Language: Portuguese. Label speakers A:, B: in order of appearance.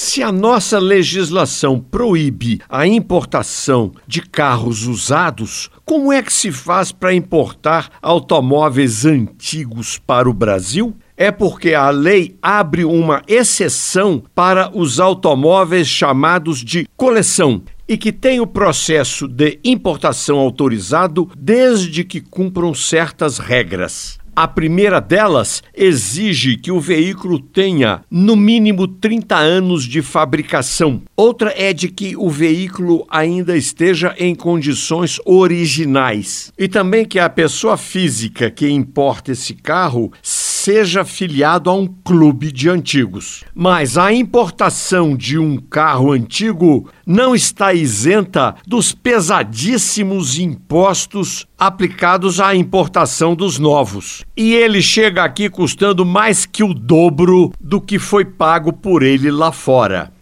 A: Se a nossa legislação proíbe a importação de carros usados, como é que se faz para importar automóveis antigos para o Brasil? É porque a lei abre uma exceção para os automóveis chamados de coleção e que têm o processo de importação autorizado desde que cumpram certas regras. A primeira delas exige que o veículo tenha no mínimo 30 anos de fabricação. Outra é de que o veículo ainda esteja em condições originais. E também que a pessoa física que importa esse carro seja filiado a um clube de antigos. Mas a importação de um carro antigo não está isenta dos pesadíssimos impostos aplicados à importação dos novos. E ele chega aqui custando mais que o dobro do que foi pago por ele lá fora.